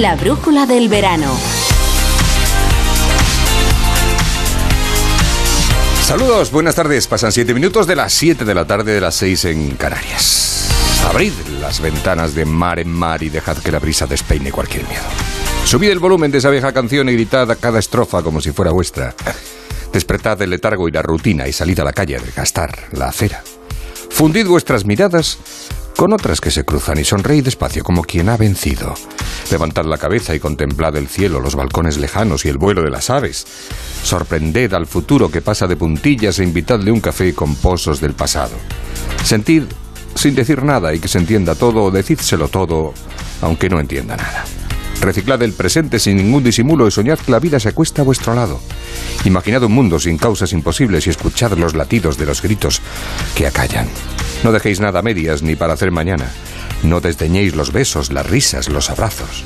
La brújula del verano. Saludos, buenas tardes. Pasan siete minutos de las 7 de la tarde de las 6 en Canarias. Abrid las ventanas de mar en mar y dejad que la brisa despeine cualquier miedo. Subid el volumen de esa vieja canción y gritad cada estrofa como si fuera vuestra. Despertad el letargo y la rutina y salid a la calle a desgastar la acera. Fundid vuestras miradas con otras que se cruzan y sonreí despacio como quien ha vencido. Levantad la cabeza y contemplad el cielo, los balcones lejanos y el vuelo de las aves. Sorprended al futuro que pasa de puntillas e invitadle un café con pozos del pasado. Sentid sin decir nada y que se entienda todo o decídselo todo aunque no entienda nada. Reciclad el presente sin ningún disimulo y soñad que la vida se acuesta a vuestro lado. Imaginad un mundo sin causas imposibles y escuchad los latidos de los gritos que acallan. No dejéis nada a medias ni para hacer mañana. No desdeñéis los besos, las risas, los abrazos.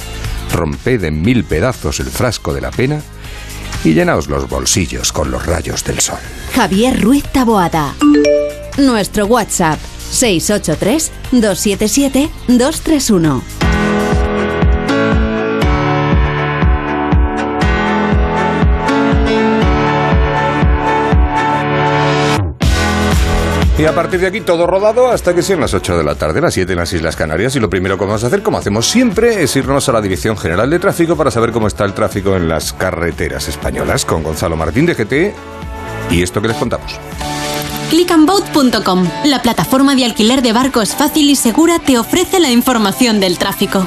Romped en mil pedazos el frasco de la pena y llenaos los bolsillos con los rayos del sol. Javier Ruiz Taboada. Nuestro WhatsApp 683 277 231. Y a partir de aquí todo rodado hasta que sean las 8 de la tarde, las 7 en las Islas Canarias. Y lo primero que vamos a hacer, como hacemos siempre, es irnos a la Dirección General de Tráfico para saber cómo está el tráfico en las carreteras españolas con Gonzalo Martín de GT y esto que les contamos. Clickandboat.com, la plataforma de alquiler de barcos fácil y segura, te ofrece la información del tráfico.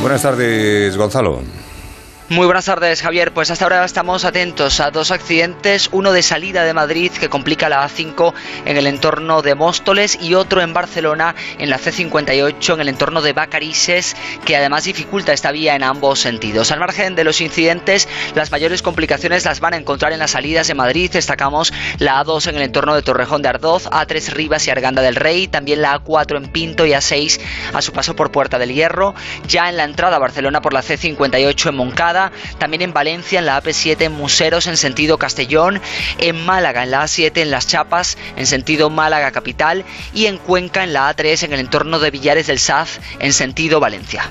Buenas tardes, Gonzalo. Muy buenas tardes, Javier. Pues hasta ahora estamos atentos a dos accidentes, uno de salida de Madrid que complica la A5 en el entorno de Móstoles y otro en Barcelona en la C58 en el entorno de Bacarises que además dificulta esta vía en ambos sentidos. Al margen de los incidentes, las mayores complicaciones las van a encontrar en las salidas de Madrid. Destacamos la A2 en el entorno de Torrejón de Ardoz, A3 Rivas y Arganda del Rey, también la A4 en Pinto y A6 a su paso por Puerta del Hierro, ya en la entrada a Barcelona por la C58 en Moncada también en Valencia en la AP7 en Museros en sentido Castellón, en Málaga en la A7 en Las Chapas en sentido Málaga capital y en Cuenca en la A3 en el entorno de Villares del Saz en sentido Valencia.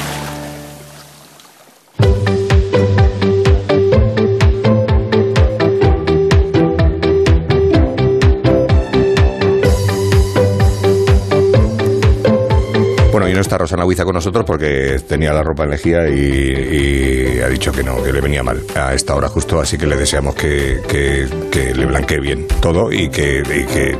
está Rosana Huiza con nosotros porque tenía la ropa en lejía y, y ha dicho que no, que le venía mal a esta hora justo, así que le deseamos que, que- que le blanquee bien todo y que, y que,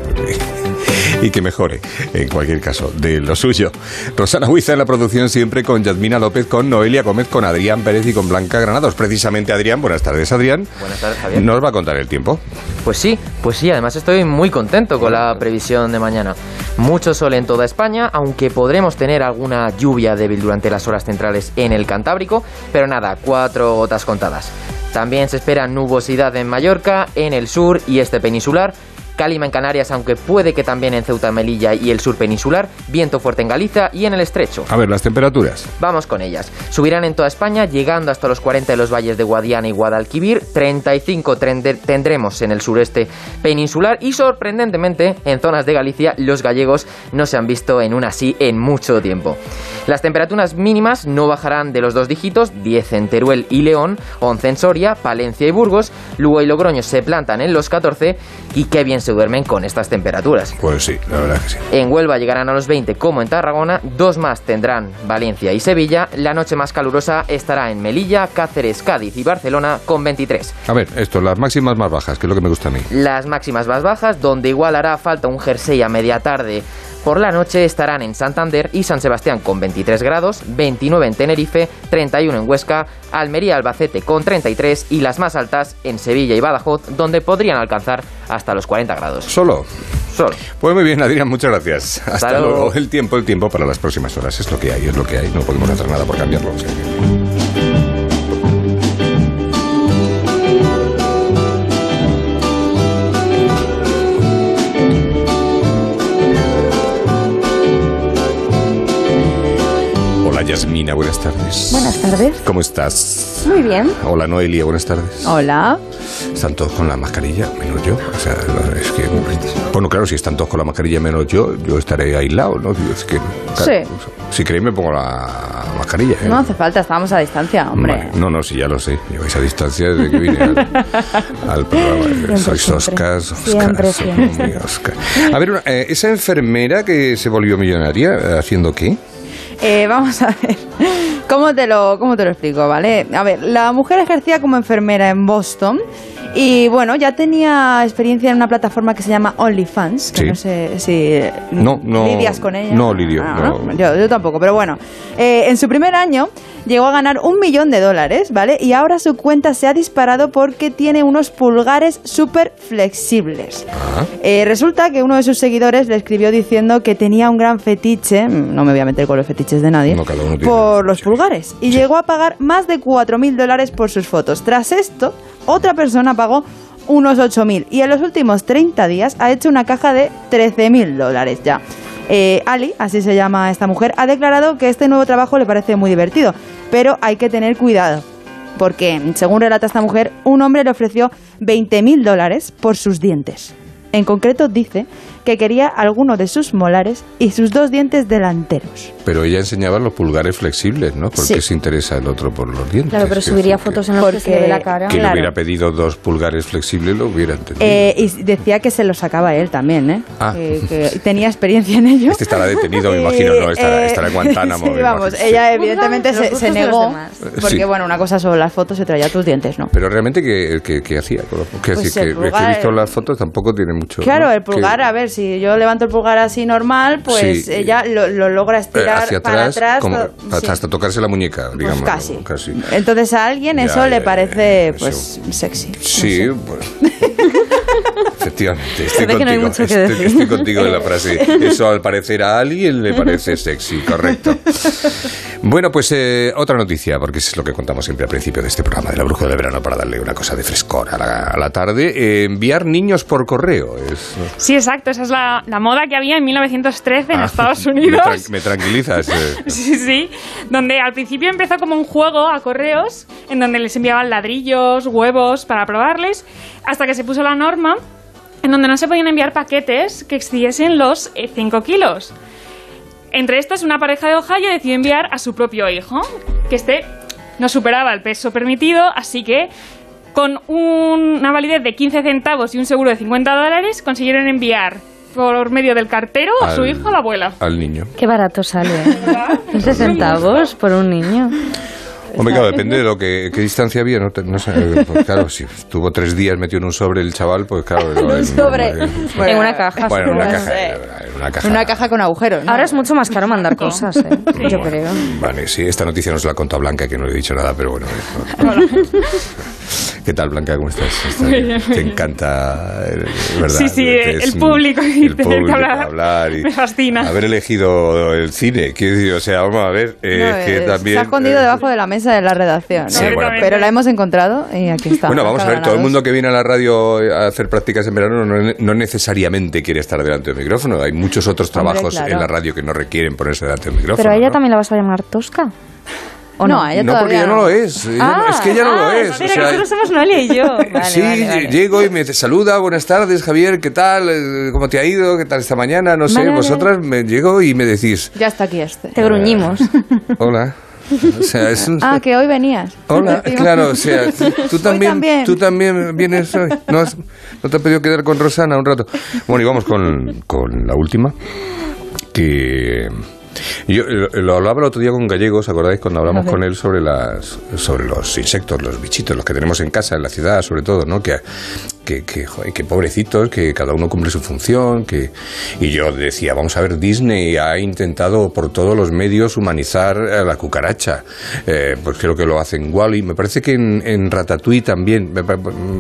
y que mejore, en cualquier caso, de lo suyo. Rosana Huiza en la producción siempre con Yadmina López, con Noelia Gómez, con Adrián Pérez y con Blanca Granados. Precisamente Adrián, buenas tardes Adrián. Buenas tardes, Javier. Nos va a contar el tiempo. Pues sí, pues sí, además estoy muy contento con la previsión de mañana. Mucho sol en toda España, aunque podremos tener alguna lluvia débil durante las horas centrales en el Cantábrico, pero nada, cuatro gotas contadas. También se espera nubosidad en Mallorca, en el sur y este peninsular. Cálima en Canarias, aunque puede que también en Ceuta, Melilla y el sur peninsular. Viento fuerte en Galicia y en el estrecho. A ver, las temperaturas. Vamos con ellas. Subirán en toda España, llegando hasta los 40 en los valles de Guadiana y Guadalquivir. 35 trende- tendremos en el sureste peninsular. Y sorprendentemente, en zonas de Galicia, los gallegos no se han visto en una así en mucho tiempo. Las temperaturas mínimas no bajarán de los dos dígitos: 10 en Teruel y León, 11 en Soria, Palencia y Burgos. Lugo y Logroño se plantan en los 14. Y qué bien se duermen con estas temperaturas. Pues sí, la verdad que sí. En Huelva llegarán a los 20 como en Tarragona, dos más tendrán Valencia y Sevilla, la noche más calurosa estará en Melilla, Cáceres, Cádiz y Barcelona con 23. A ver, esto, las máximas más bajas, que es lo que me gusta a mí. Las máximas más bajas, donde igual hará falta un jersey a media tarde. Por la noche estarán en Santander y San Sebastián con 23 grados, 29 en Tenerife, 31 en Huesca, Almería, Albacete con 33 y las más altas en Sevilla y Badajoz, donde podrían alcanzar hasta los 40 grados. Solo. Solo. Pues muy bien, Adrián, muchas gracias. Hasta, Hasta luego. luego. El tiempo, el tiempo para las próximas horas. Es lo que hay, es lo que hay. No podemos hacer nada por cambiarlo. o sea tardes. Buenas tardes. ¿Cómo estás? Muy bien. Hola Noelia, buenas tardes. Hola. Están todos con la mascarilla, menos yo. O sea, es que. Bueno, claro, si están todos con la mascarilla menos yo, yo estaré aislado, ¿no? Es que, claro, Sí. Si queréis, me pongo la mascarilla. ¿eh? No hace falta, estábamos a distancia, hombre. Vale. No, no, sí, ya lo sé. Lleváis a distancia desde que vine al, al programa. Siempre, Sois siempre. Oscar, Oscar. Siempre, Oscar. A ver, una- eh, esa enfermera que se volvió millonaria, eh, ¿haciendo qué? Eh, vamos a ver. ¿Cómo te, lo, ¿Cómo te lo explico, vale? A ver, la mujer ejercía como enfermera en Boston y, bueno, ya tenía experiencia en una plataforma que se llama OnlyFans, que Sí. no sé si No, no- lidias con ella. no lidio, Ah, no. Yo, yo tampoco, pero bueno. Eh, en su primer año llegó a ganar un millón de dólares, ¿vale? Y ahora su cuenta se ha disparado porque tiene unos pulgares súper flexibles. Ah, Eh, resulta que uno de sus seguidores le escribió diciendo que tenía un gran fetiche, mm, no me voy a meter con los fetiches de nadie, No, cada uno tiene por los fetiche. pulgares. Y llegó a pagar más de 4.000 dólares por sus fotos. Tras esto, otra persona pagó unos 8.000 y en los últimos 30 días ha hecho una caja de 13.000 dólares ya. Eh, Ali, así se llama esta mujer, ha declarado que este nuevo trabajo le parece muy divertido, pero hay que tener cuidado. Porque, según relata esta mujer, un hombre le ofreció 20.000 dólares por sus dientes. En concreto dice que quería alguno de sus molares y sus dos dientes delanteros. Pero ella enseñaba los pulgares flexibles, ¿no? ¿Por Sí. se interesa el otro por los dientes? Claro, pero subiría que- fotos en las que se le ve la cara. Que le Claro. hubiera pedido dos pulgares flexibles lo hubiera entendido. Eh, y decía que se lo sacaba él también, ¿eh? Ah. Que, que tenía experiencia en ello. Este estará detenido, me imagino, ¿no? Estará, eh, estará en Guantánamo. sí, vamos, imagino, ella evidentemente Los se, se los negó. demás. Porque, Sí. bueno, una cosa son las fotos y otra ya tus dientes, ¿no? Pero realmente, ¿qué, qué- qué hacía? los- ¿Qué Pues decir, que, que pulgar- he visto las fotos, tampoco tiene mucho... Claro, ¿no? el pulgar, a ver, si yo levanto el pulgar así normal, pues Sí. ella lo, lo logra eh, hacia para atrás, como hasta, sí. hasta tocarse la muñeca, Pues digamos. casi. casi. Entonces a alguien Ya, eso ya, le parece, pues, sexy. Sí, bueno. Efectivamente, estoy ve que no contigo. estoy, estoy contigo en la frase. Eso al parecer a alguien le parece sexy, correcto. Bueno, pues eh, otra noticia, porque es lo que contamos siempre al principio de este programa de la bruja de verano para darle una cosa de frescor a la, a la tarde. Eh, enviar niños por correo. Es, Sí, exacto. Esa es la, la moda que había en 1913 en Ah, Estados me Unidos. tran- Me, tranquilizas. eh. Sí, sí. Donde al principio empezó como un juego a correos, en donde les enviaban ladrillos, huevos para probarles, hasta que se puso la norma en donde no se podían enviar paquetes que excediesen los 5 kilos. Entre estos, una pareja de Ohio decidió enviar a su propio hijo, que este no superaba el peso permitido, así que con un- una validez de 15 centavos y un seguro de 50 dólares consiguieron enviar por medio del cartero a su hijo a la abuela. Al niño. Qué barato sale. ¿eh? 15 centavos por un niño. Hombre, claro, depende de lo que qué distancia había, no, te- no sé, pues claro, si estuvo tres días metido en un sobre el chaval, pues claro, en un sobre. en una caja. Bueno, en una caja, en una caja. Una caja con agujeros. ¿no? Ahora es mucho más caro mandar cosas, ¿eh? yo Bueno, creo. Vale, sí, esta noticia nos la contado Blanca, que no le he dicho nada, pero bueno. es- ¿Qué tal, Blanca? ¿Cómo estás? Está- bien, Te encanta, eh, ¿verdad? Sí, sí, Es el un- público y el tener que público, hablar y me fascina. Haber elegido el cine, quiero decir, o sea, vamos a ver, eh, No, es que también... Se ha escondido eh, debajo de la mesa de la redacción. ¿no? Sí, bueno, pero la hemos encontrado y aquí está. Bueno, vamos a ver, todo el mundo que viene a la radio a hacer prácticas en verano no, no necesariamente quiere estar delante del micrófono. Hay muchos otros Hombre, trabajos claro. en la radio que no requieren ponerse delante del micrófono. Pero a ella ¿no? también la vas a llamar tosca. ¿O No, no? ella No, porque ella no lo es. Es que ella no lo Ah, es. o espera, sea, que solo somos Noelia y yo. Vale, sí, vale, vale. llego y me saluda, buenas tardes, Javier, ¿qué tal? Eh, ¿Cómo te ha ido? ¿Qué tal esta mañana? No sé, Vale, vale, vosotras me llego y me decís, Ya está aquí este. Te gruñimos. hola. O sea, es un- Ah, que hoy venías. Hola, claro, o sea, tú también, también. tú también vienes hoy. ¿No, has- ¿No te has pedido quedar con Rosana un rato? Bueno, y vamos con, con la última, que yo eh, lo hablaba el otro día con Gallegos, ¿acordáis? Cuando hablamos con él sobre las sobre los insectos, los bichitos, los que tenemos en casa, en la ciudad, sobre todo, ¿no? Que, que, que, joder, que pobrecitos, que cada uno cumple su función, que y yo decía, vamos a ver, Disney ha intentado por todos los medios humanizar a la cucaracha, eh, pues creo que lo hace en Wally, me parece que en, en Ratatouille también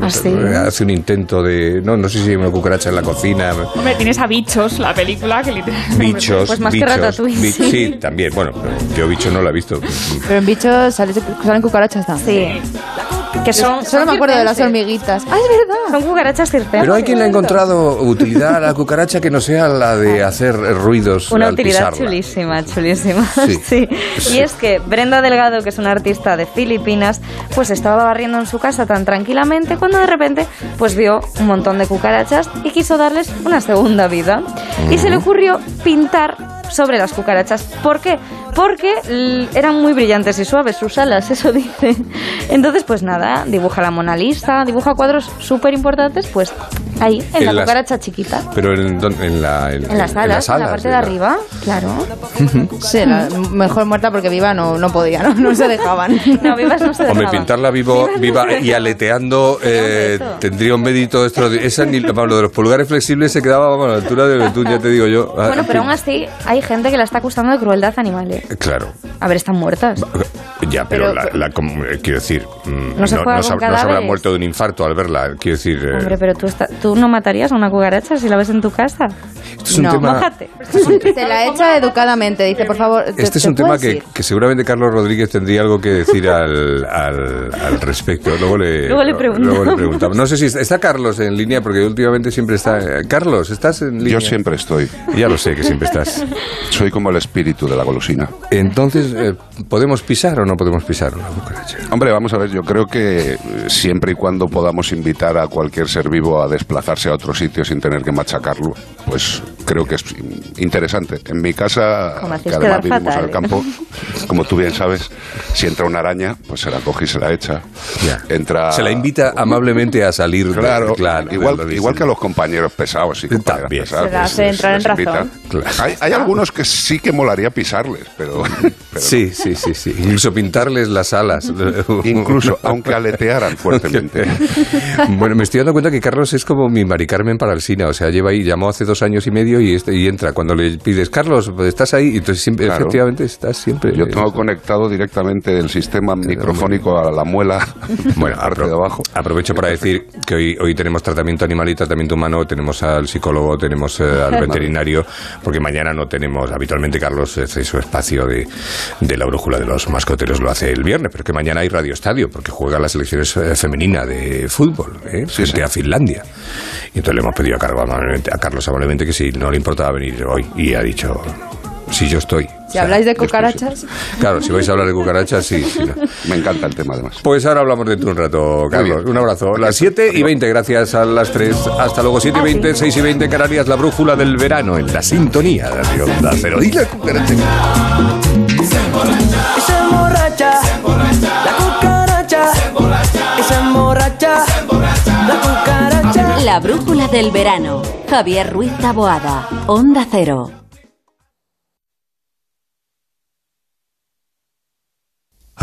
¿Ah, sí? hace un intento de, no, no sé si hay una cucaracha en la cocina, Hombre, tienes a Bichos, la película, que literalmente... bichos, Pues más que bichos, Ratatouille, bi- sí. sí, también, bueno, yo bicho no la he visto. Pero en bichos sale- salen cucarachas también. Sí. Que son, Solo me acuerdo de las hormiguitas. Ah, es verdad. Son cucarachas circenses. Pero hay quien le ha encontrado utilidad a la cucaracha que no sea la de hacer ruidos Una al utilidad pisarla. chulísima, chulísima. Sí. Sí. Sí. Y es que Brenda Delgado, que es una artista de Filipinas, pues estaba barriendo en su casa tan tranquilamente cuando de repente pues vio un montón de cucarachas y quiso darles una segunda vida. Y se le ocurrió pintar sobre las cucarachas. ¿Por qué? Porque l- eran muy brillantes y suaves sus alas, eso dice. Entonces, pues nada, dibuja la Mona Lisa, dibuja cuadros súper importantes, pues ahí, en, En la las- cucaracha chiquita. Pero en, dónde? en la, en, En las alas, en la parte de arriba, claro. Sí, la- mejor muerta porque viva no, no podía, ¿no? No se dejaban. No, vivas no se Hombre, dejaban. pintarla vivo, viva y aleteando eh, tendría un mérito extra. Esa ni Pablo de los pulgares flexibles se quedaba vamos, a la altura de Betún, ya te digo yo. Bueno, en pero aún así hay gente que la está acusando de crueldad animal. ¿eh? Claro. A ver, están muertas. Ya, pero, Pero- la, la- como- eh, quiero decir, mm, No se juega no, con sab- no se habrá muerto de un infarto al verla. Quiero decir, eh, Hombre, pero tú, está- tú no matarías a una cucaracha si la ves en tu casa. esto es un no, tema. Mójate. Se la echa educadamente. Dice, por favor, te- Este es un tema que, seguramente Carlos Rodríguez tendría algo que decir al, al, al respecto. Luego le, Luego le preguntamos. luego le preguntamos. No sé si está, está Carlos en línea, porque últimamente siempre está. eh, Carlos, ¿estás en línea? Yo siempre estoy. Ya lo sé que siempre estás. Soy como el espíritu de la golosina. Entonces, eh, ¿podemos pisar o no podemos pisar una cucaracha? Hombre, vamos a ver, yo creo que eh, siempre y cuando podamos invitar a cualquier ser vivo a desplazarse a otro sitio sin tener que machacarlo, pues creo que es interesante. En mi casa, que además vivimos fatal, al ¿eh? campo, como tú bien sabes, si entra una araña, pues se la coge y se la echa. Ya. Entra... Se la invita amablemente a salir. de- Claro, claro igual, de igual que a los compañeros pesados y compañeras También. pesadas. Se la pues, hace les- entrar en razón. Claro. Hay, hay algunos que sí que molaría pisarles, pero... pero Sí, sí, sí, sí. Incluso pintarles las alas. Incluso, aunque aletearan fuertemente. Bueno, me estoy dando cuenta que Carlos es como mi Mari Carmen para el cine. O sea, lleva ahí, llamó hace dos años y medio y, este, y entra. Cuando le pides, Carlos, ¿estás ahí? Y entonces siempre, Claro. efectivamente, estás siempre. Yo tengo conectado directamente el sistema microfónico a la muela, Bueno, apro- de abajo. aprovecho para decir que hoy, hoy tenemos tratamiento animal y tratamiento humano, tenemos al psicólogo, tenemos eh, al veterinario, porque mañana no tenemos, habitualmente Carlos hace su espacio de, de la brújula de los mascoteros, lo hace el viernes, pero que mañana hay Radio Estadio, porque juega la selección eh, femenina de fútbol, ¿eh? Frente sí. a Finlandia. Y entonces le hemos pedido a Carlos amablemente, a Carlos amablemente que si no le importaba venir hoy, y ha dicho... Si yo estoy. Si habláis de cucarachas, Claro, si vais a hablar de cucarachas, sí. sí, no. Me encanta el tema, además. Pues ahora hablamos dentro de un rato, Carlos. Un abrazo. Las 7 y 20, gracias a las 3. Hasta luego, 7 y 20, 6 y 20, Canarias, la brújula del verano en la sintonía de Onda Cero. Y la cucaracha. Y se emborracha, la cucaracha. La brújula del verano. Javier Ruiz Taboada. Onda Cero.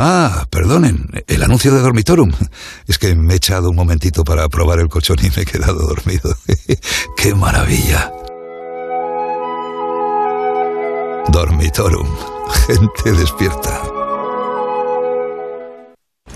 Ah, perdonen, el anuncio de Dormitorum. Es que me he echado un momentito para probar el colchón y me he quedado dormido. ¡Qué maravilla! Dormitorum. Gente despierta.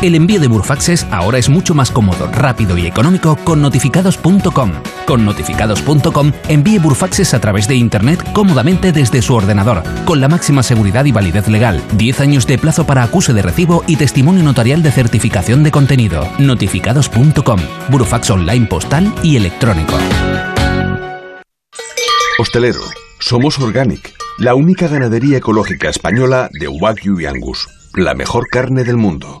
El envío de Burfaxes ahora es mucho más cómodo, rápido y económico con notificados.com. Con notificados.com envíe Burfaxes a través de Internet cómodamente desde su ordenador, con la máxima seguridad y validez legal, 10 años de plazo para acuse de recibo y testimonio notarial de certificación de contenido. Notificados.com. Burfax online postal y electrónico. Hostelero, somos Organic, la única ganadería ecológica española de Wagyu y Angus, la mejor carne del mundo.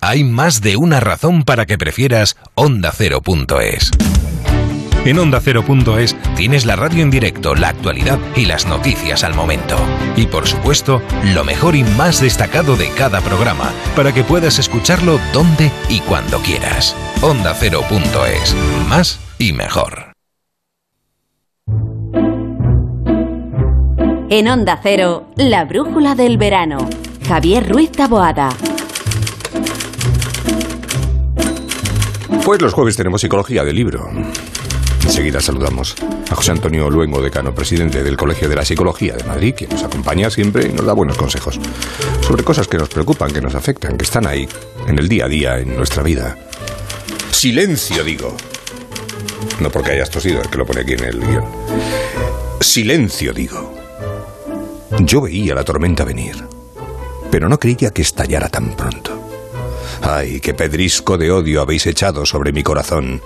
Hay más de una razón para que prefieras Onda Cero.es. En Onda Cero.es tienes la radio en directo, la actualidad y las noticias al momento. Y por supuesto, lo mejor y más destacado de cada programa, para que puedas escucharlo donde y cuando quieras. Onda Cero.es. Más y mejor. En Onda Cero, la brújula del verano. Javier Ruiz Taboada. Pues los jueves tenemos psicología del libro. Enseguida saludamos a José Antonio Luengo, decano presidente del Colegio de la Psicología de Madrid, quien nos acompaña siempre y nos da buenos consejos sobre cosas que nos preocupan, que nos afectan, que están ahí, en el día a día, en nuestra vida. Silencio, digo. No porque hayas tosido, es que lo pone aquí en el guion. Silencio, digo. Yo veía la tormenta venir, pero no creía que estallara tan pronto. Ay, qué pedrisco de odio habéis echado sobre mi corazón.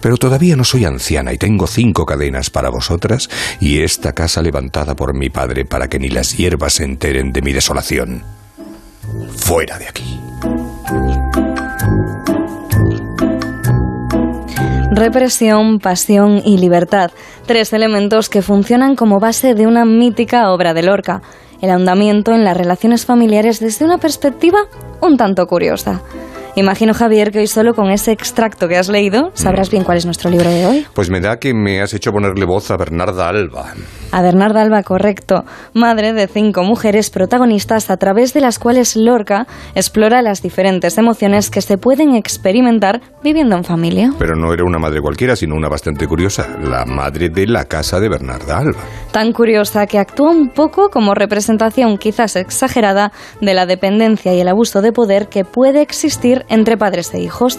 Pero todavía no soy anciana y tengo cinco cadenas para vosotras y esta casa levantada por mi padre para que ni las hierbas se enteren de mi desolación. Fuera de aquí. Represión, pasión y libertad, tres elementos que funcionan como base de una mítica obra de Lorca, el ahondamiento en las relaciones familiares desde una perspectiva un tanto curiosa. Imagino, Javier, que hoy solo con ese extracto que has leído sabrás bien cuál es nuestro libro de hoy. Pues me da que me has hecho ponerle voz a Bernarda Alba. A Bernarda Alba, correcto, madre de cinco mujeres protagonistas a través de las cuales Lorca explora las diferentes emociones que se pueden experimentar viviendo en familia. Pero no era una madre cualquiera, sino una bastante curiosa, la madre de la casa de Bernarda Alba. Tan curiosa que actúa un poco como representación quizás exagerada de la dependencia y el abuso de poder que puede existir entre padres e hijos.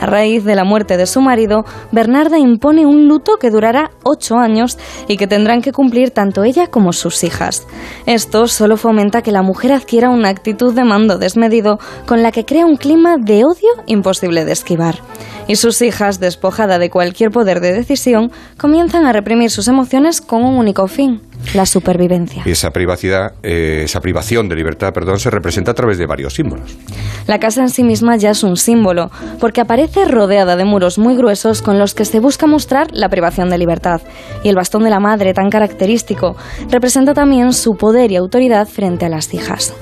A raíz de la muerte de su marido, Bernarda impone un luto que durará ocho años y que tendrán que cumplir tanto ella como sus hijas. Esto solo fomenta que la mujer adquiera una actitud de mando desmedido con la que crea un clima de odio imposible de esquivar. Y sus hijas, despojada de cualquier poder de decisión, comienzan a reprimir sus emociones con un único fin, la supervivencia. Esa privacidad, eh, esa privación de libertad, perdón, se representa a través de varios símbolos. La casa en sí misma ya es un símbolo, porque aparece rodeada de muros muy gruesos con los que se busca mostrar la privación de libertad. Y el bastón de la madre, tan característico, representa también su poder y autoridad frente a las hijas.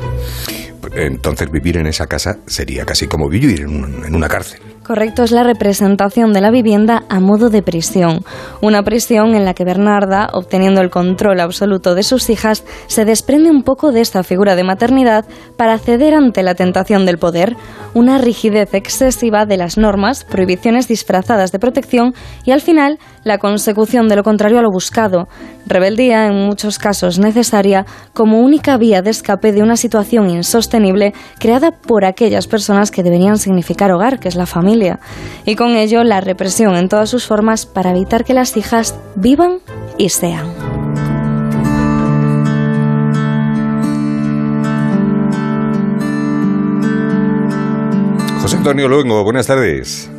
Entonces vivir en esa casa sería casi como vivir en, un- en una cárcel. Correcto, es la representación de la vivienda a modo de prisión. Una prisión en la que Bernarda, obteniendo el control absoluto de sus hijas, se desprende un poco de esta figura de maternidad para ceder ante la tentación del poder, una rigidez excesiva de las normas, prohibiciones disfrazadas de protección y al final la consecución de lo contrario a lo buscado, rebeldía en muchos casos necesaria como única vía de escape de una situación insostenible creada por aquellas personas que deberían significar hogar, que es la familia, y con ello la represión en todas sus formas para evitar que las hijas vivan y sean. José Antonio Luengo, buenas tardes.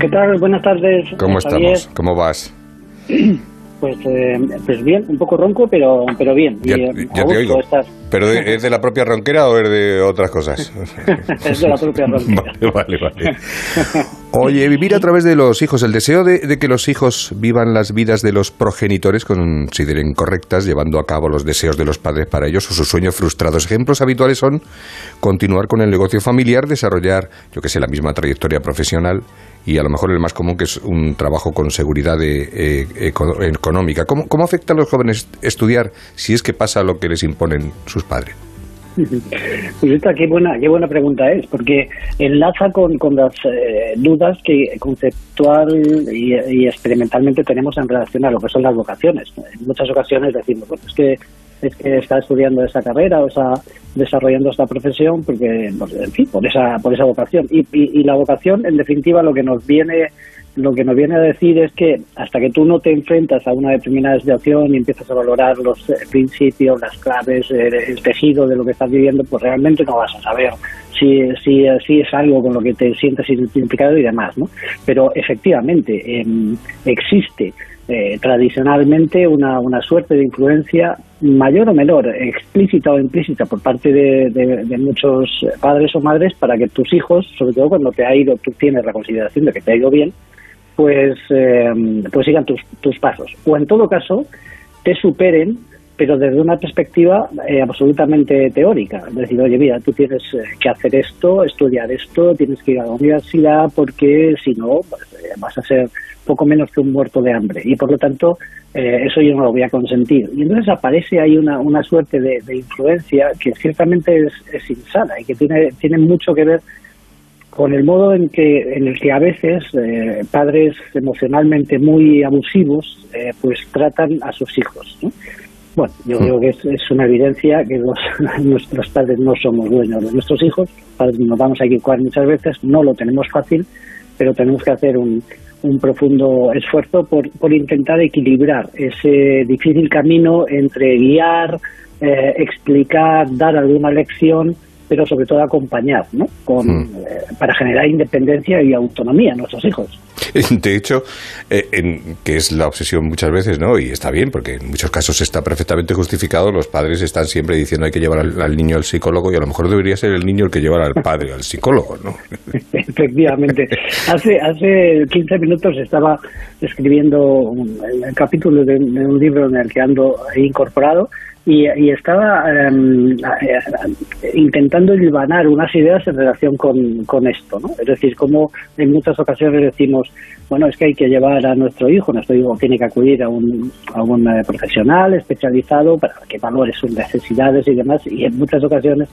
¿Qué tal? Buenas tardes. ¿Cómo estamos? ¿Cómo vas? Pues, eh, pues bien, un poco ronco, pero, pero bien. Ya, Y, eh, ya te oigo. estás. ¿Pero de- es de la propia ronquera o es de otras cosas? es de la propia ronquera. Vale, vale, vale. Oye, vivir a través de los hijos, el deseo de, de que los hijos vivan las vidas de los progenitores consideren correctas, llevando a cabo los deseos de los padres para ellos o sus sueños frustrados. Ejemplos habituales son continuar con el negocio familiar, desarrollar, yo que sé, la misma trayectoria profesional y a lo mejor el más común que es un trabajo con seguridad de, eh, eco- económica. ¿Cómo, ¿Cómo afecta a los jóvenes estudiar si es que pasa lo que les imponen sus padres? Pues esta qué buena, qué buena pregunta es, porque enlaza con, con las eh, dudas que conceptual y, experimentalmente tenemos en relación a lo que son las vocaciones. En muchas ocasiones decimos, bueno, es que es que está estudiando esta carrera o está desarrollando esta profesión porque, pues, en fin, por esa, por esa vocación. Y la vocación, en definitiva, lo que nos viene lo que nos viene a decir es que hasta que tú no te enfrentas a una determinada situación y empiezas a valorar los eh, principios, las claves, eh, el tejido de lo que estás viviendo, pues realmente no vas a saber si, si, si es algo con lo que te sientes identificado y demás, ¿no? Pero efectivamente em, existe eh, tradicionalmente una, una suerte de influencia mayor o menor, explícita o implícita por parte de, de- de muchos padres o madres para que tus hijos, sobre todo cuando te ha ido, tú tienes la consideración de que te ha ido bien, pues, eh, pues sigan tus, tus pasos. O en todo caso, te superen, pero desde una perspectiva eh, absolutamente teórica. Es decir, oye, mira, tú tienes eh, que hacer esto, estudiar esto, tienes que ir a la universidad porque si no, pues, eh, vas a ser poco menos que un muerto de hambre. Y por lo tanto, eh, eso yo no lo voy a consentir. Y entonces aparece ahí una, una suerte de, influencia que ciertamente es, es insana y que tiene, tiene mucho que ver con el modo en que en el que a veces eh, padres emocionalmente muy abusivos eh, pues tratan a sus hijos ¿no? bueno yo creo que es, es una evidencia que los, nuestros padres no somos dueños de nuestros hijos nos vamos a equivocar muchas veces no lo tenemos fácil pero tenemos que hacer un, un profundo esfuerzo por, por intentar equilibrar ese difícil camino entre guiar eh, explicar dar alguna lección pero sobre todo acompañar, ¿no? Con, eh, para generar independencia y autonomía a nuestros hijos. De hecho, eh, en- que es la obsesión muchas veces, ¿no? Y está bien, porque en muchos casos está perfectamente justificado. Los padres están siempre diciendo hay que llevar al, al niño al psicólogo y a lo mejor debería ser el niño el que llevara al padre al psicólogo, ¿no? Efectivamente. Hace, hace 15 minutos estaba escribiendo un, el capítulo de, de un libro en el que ando incorporado y, y estaba eh, intentando hilvanar unas ideas en relación con, con esto, ¿no? Es decir, como en muchas ocasiones decimos, bueno, es que hay que llevar a nuestro hijo, nuestro hijo tiene que acudir a un, a un eh, profesional especializado para que valore sus necesidades y demás, y en muchas ocasiones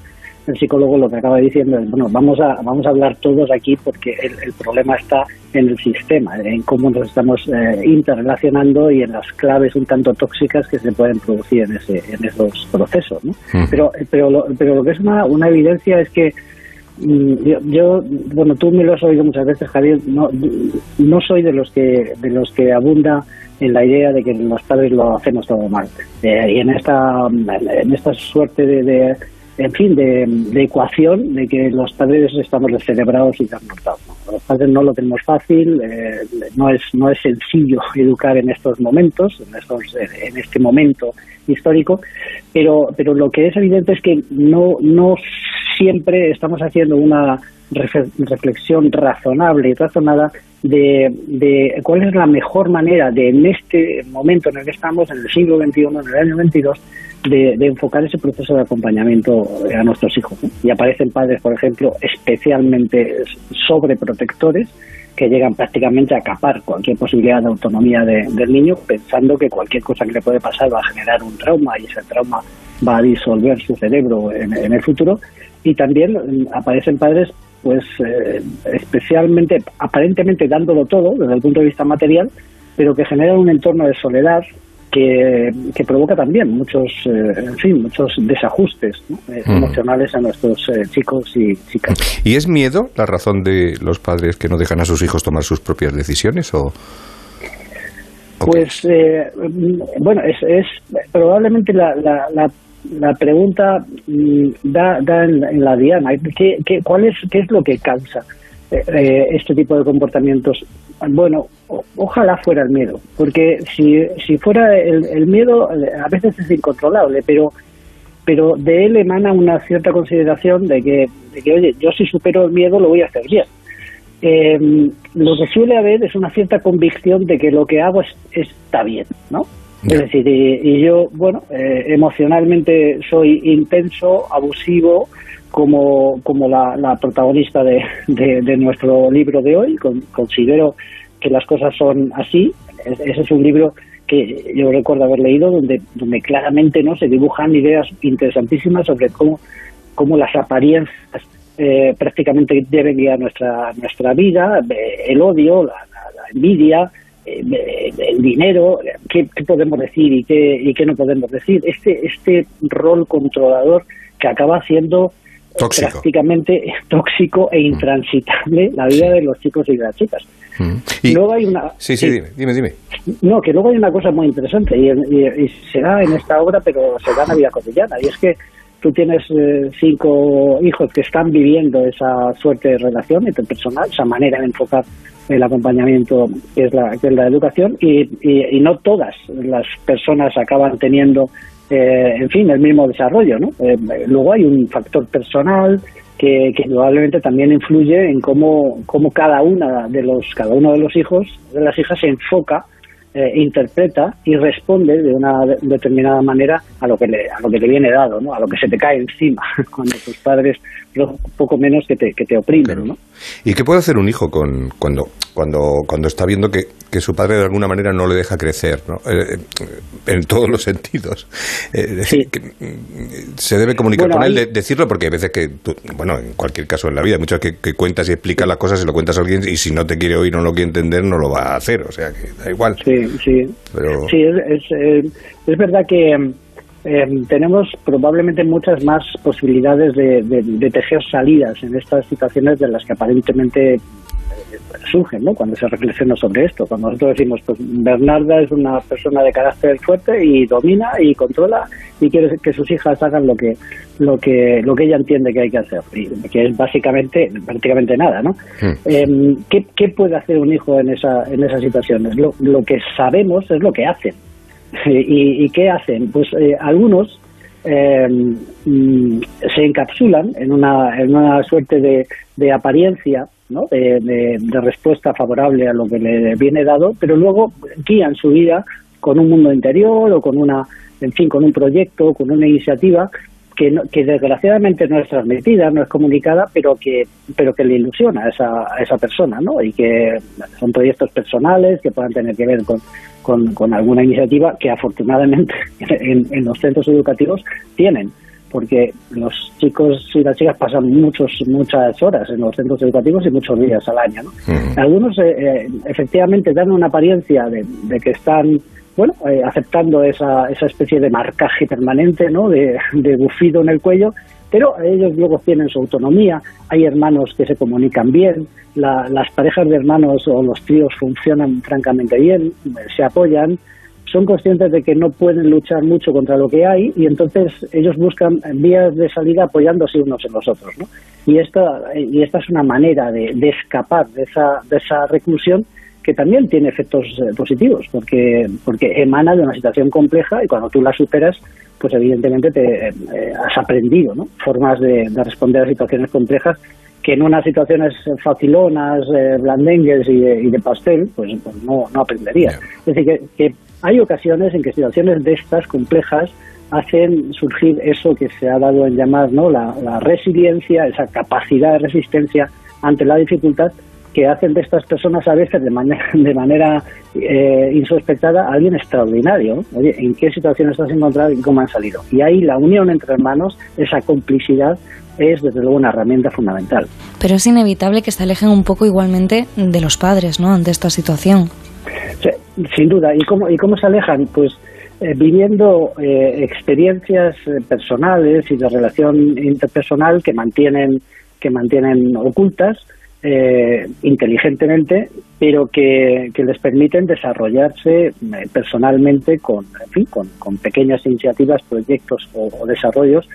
el psicólogo lo que acaba diciendo es, bueno, vamos a, vamos a hablar todos aquí porque el, el problema está en el sistema, en cómo nos estamos eh, interrelacionando y en las claves un tanto tóxicas que se pueden producir en, ese, en esos procesos. ¿no? Pero, pero, lo, pero lo que es una, una evidencia es que mm, yo, yo, bueno, tú me lo has oído muchas veces, Javier, no, no soy de los que de los que abunda en la idea de que los padres lo hacemos todo mal. Eh, y en esta en esta suerte de, de en fin, de, ecuación de que los padres estamos descerebrados y trasnochados. ¿no? Los padres no lo tenemos fácil, eh, no es no es sencillo educar en estos momentos, en, estos, en este momento histórico, pero pero lo que es evidente es que no no siempre estamos haciendo una reflexión razonable y razonada de, de cuál es la mejor manera de en este momento en el que estamos, en el siglo XXI, en el año 22, de, de enfocar ese proceso de acompañamiento a nuestros hijos. Y aparecen padres, por ejemplo, especialmente sobreprotectores que llegan prácticamente a capar cualquier posibilidad de autonomía de- del niño, pensando que cualquier cosa que le puede pasar va a generar un trauma y ese trauma va a disolver su cerebro en, en el futuro. Y también aparecen padres, pues eh, especialmente, aparentemente dándolo todo desde el punto de vista material, pero que generan un entorno de soledad que, que provoca también muchos, eh, en fin, muchos desajustes ¿no? Eh, Mm. emocionales a nuestros eh, chicos y chicas. ¿Y es miedo la razón de los padres que no dejan a sus hijos tomar sus propias decisiones? ¿O Pues, eh, bueno, es, es probablemente la, la, la, la pregunta mm, da, da en, en la diana. ¿Qué, qué, cuál es, ¿Qué es lo que causa eh, este tipo de comportamientos? Bueno, o- ojalá fuera el miedo, porque si, si fuera el, miedo, eh, a veces es incontrolable, pero pero de él emana una cierta consideración de que, de que oye, yo si supero el miedo lo voy a hacer bien. Eh, lo que suele haber es una cierta convicción de que lo que hago es- está bien, ¿no? Es decir, y, yo, bueno, eh, emocionalmente soy intenso, abusivo, como, como la, la protagonista de, de- nuestro libro de hoy. Con- considero que las cosas son así. Es- Ese es un libro que yo recuerdo haber leído donde, donde claramente no se dibujan ideas interesantísimas sobre cómo, cómo las apariencias eh, prácticamente deben guiar nuestra, nuestra vida, eh, el odio, la, envidia, el dinero, eh, qué, qué podemos decir y qué, y qué no podemos decir. Este, este rol controlador que acaba siendo Tóxico. prácticamente tóxico e intransitable la vida de los chicos y de las chicas. Y- Luego hay una, Sí, sí, dime, dime, dime. no, que luego hay una cosa muy interesante y, y- y se da en esta obra, pero se da en la vida cotidiana, y es que tú tienes eh, cinco hijos que están viviendo esa suerte de relación interpersonal, esa manera de enfocar el acompañamiento que es la, que es la educación, y, y- y no todas las personas acaban teniendo, eh, en fin, el mismo desarrollo, ¿no? Eh, luego hay un factor personal que, que probablemente también influye en cómo, cómo cada una de los cada uno de los hijos de las hijas se enfoca eh, interpreta y responde de una de- determinada manera a lo que le a lo que le viene dado no a lo que se te cae encima cuando tus padres poco menos que te que te oprimen no ¿Y qué puede hacer un hijo con, cuando, cuando, cuando está viendo que, que su padre de alguna manera no le deja crecer, ¿no? Eh, eh, en todos los sentidos? Eh, que, mm, se debe comunicar Bueno, con él, ahí- de- decirlo, porque hay veces que, tú- bueno, en cualquier caso en la vida, muchas que, que cuentas y explicas las cosas, se lo cuentas a alguien y si no te quiere oír o no lo quiere entender, no lo va a hacer, o sea que da igual. sí sí Pero, Sí, es, es, eh, es verdad que eh, tenemos probablemente muchas más posibilidades de, de- de tejer salidas en estas situaciones de las que aparentemente eh, surgen, ¿no? Cuando se reflexiona sobre esto. Cuando nosotros decimos, pues Bernarda es una persona de carácter fuerte y domina y controla y quiere que sus hijas hagan lo que lo que lo que ella entiende que hay que hacer, y que es básicamente prácticamente nada, ¿no? Eh, ¿qué, qué puede hacer un hijo en esa en esas situaciones? Lo, lo que sabemos es lo que hacen. ¿Y, y qué hacen? Pues eh, algunos eh, mm, se encapsulan en una, en una suerte de, de apariencia, ¿no? de, de- respuesta favorable a lo que le viene dado, pero luego guían su vida con un mundo interior o con una, en fin, con un proyecto, con una iniciativa que, no- que desgraciadamente no es transmitida, no es comunicada, pero que, pero que le ilusiona a esa, esa persona, ¿no? Y que son proyectos personales que puedan tener que ver con, con, con alguna iniciativa que afortunadamente en, en los centros educativos tienen, porque los chicos y las chicas pasan muchos muchas horas en los centros educativos y muchos días al año. ¿no? Algunos eh, eh, efectivamente dan una apariencia de, de que están bueno eh, aceptando esa, esa especie de marcaje permanente, ¿no? de, de bufido en el cuello, pero ellos luego tienen su autonomía. Hay hermanos que se comunican bien, la- las parejas de hermanos o los tríos funcionan francamente bien, se apoyan, son conscientes de que no pueden luchar mucho contra lo que hay y entonces ellos buscan vías de salida apoyándose unos en los otros. ¿no? Y, esta, y esta es una manera de, de escapar de esa, de esa reclusión que también tiene efectos eh, positivos porque, porque emana de una situación compleja y cuando tú la superas, pues evidentemente te eh, has aprendido ¿no? formas de, de responder a situaciones complejas que en unas situaciones facilonas, eh, blandengues y de, y de pastel, pues, pues no, no aprendería. Es decir, que, que hay ocasiones en que situaciones de estas complejas hacen surgir eso que se ha dado en llamar ¿no? la, la resiliencia, esa capacidad de resistencia ante la dificultad que hacen de estas personas a veces de manera, de manera eh, insospechada alguien extraordinario. Oye, ¿en qué situación estás encontrado y cómo han salido? Y ahí la unión entre hermanos, esa complicidad, es desde luego una herramienta fundamental. Pero es inevitable que se alejen un poco igualmente de los padres, ¿no? Ante esta situación. Sí, sin duda. ¿Y cómo, y cómo se alejan? Pues eh, viviendo eh, experiencias eh, personales y de relación interpersonal que mantienen, que mantienen ocultas eh, inteligentemente, pero que, que les permiten desarrollarse eh, personalmente con, en fin, con, con pequeñas iniciativas, proyectos o, desarrollos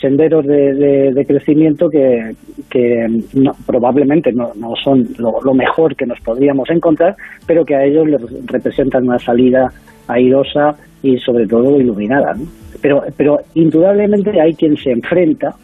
senderos de, de- crecimiento que, que no- probablemente no, no son lo, lo mejor que nos podríamos encontrar, pero que a ellos les representan una salida airosa y sobre todo iluminada. ¿no? Pero, pero indudablemente hay quien se enfrenta,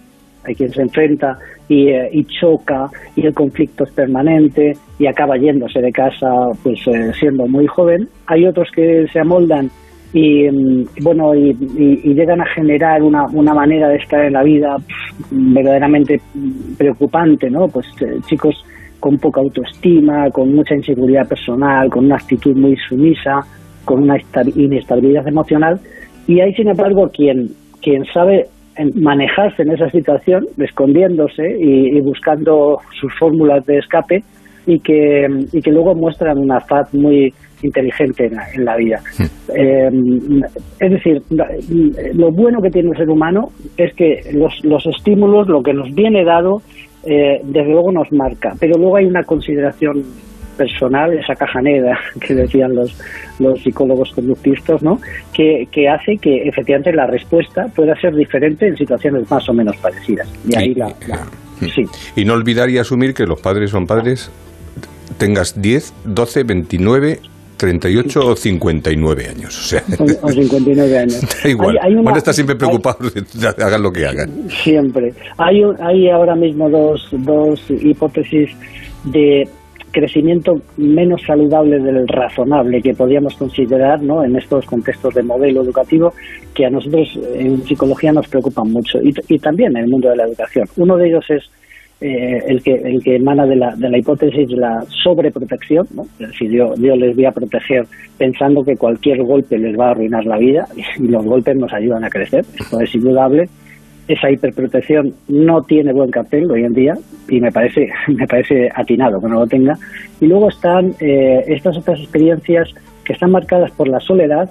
hay quien se enfrenta y, eh, y choca y el conflicto es permanente y acaba yéndose de casa pues eh, siendo muy joven. Hay otros que se amoldan y mm, bueno y, y- llegan a generar una, una manera de estar en la vida pf, verdaderamente mm, preocupante no pues eh, chicos con poca autoestima con mucha inseguridad personal con una actitud muy sumisa con una esta- inestabilidad emocional y hay sin embargo quien quien sabe manejarse en esa situación escondiéndose y, y buscando sus fórmulas de escape y que, y que luego muestran una faz muy inteligente en la, en la vida. Eh, es decir, lo bueno que tiene el ser humano es que los, los estímulos, lo que nos viene dado, eh, desde luego nos marca, pero luego hay una consideración personal, esa caja negra que decían los, los psicólogos conductistas, ¿no? que, que hace que efectivamente la respuesta pueda ser diferente en situaciones más o menos parecidas. Y ahí la, la- sí. Y no olvidar y asumir que los padres son padres, tengas 10, 12, 29, 38 o 59 años. O sea, o, o 59 años. da igual. Hay- hay una- a estar siempre hay- preocupados de de hagan lo que hagan. Siempre. Hay, un- hay ahora mismo dos, dos hipótesis de crecimiento menos saludable del razonable que podríamos considerar ¿no? en estos contextos de modelo educativo que a nosotros en psicología nos preocupan mucho y, también en el mundo de la educación. Uno de ellos es eh, el que el que emana de la, de la hipótesis de la sobreprotección, ¿no? es yo, yo les voy a proteger pensando que cualquier golpe les va a arruinar la vida y los golpes nos ayudan a crecer, esto es indudable. Esa hiperprotección no tiene buen cartel hoy en día y me parece me parece atinado que no lo tenga. Y luego están eh, estas otras experiencias que están marcadas por la soledad,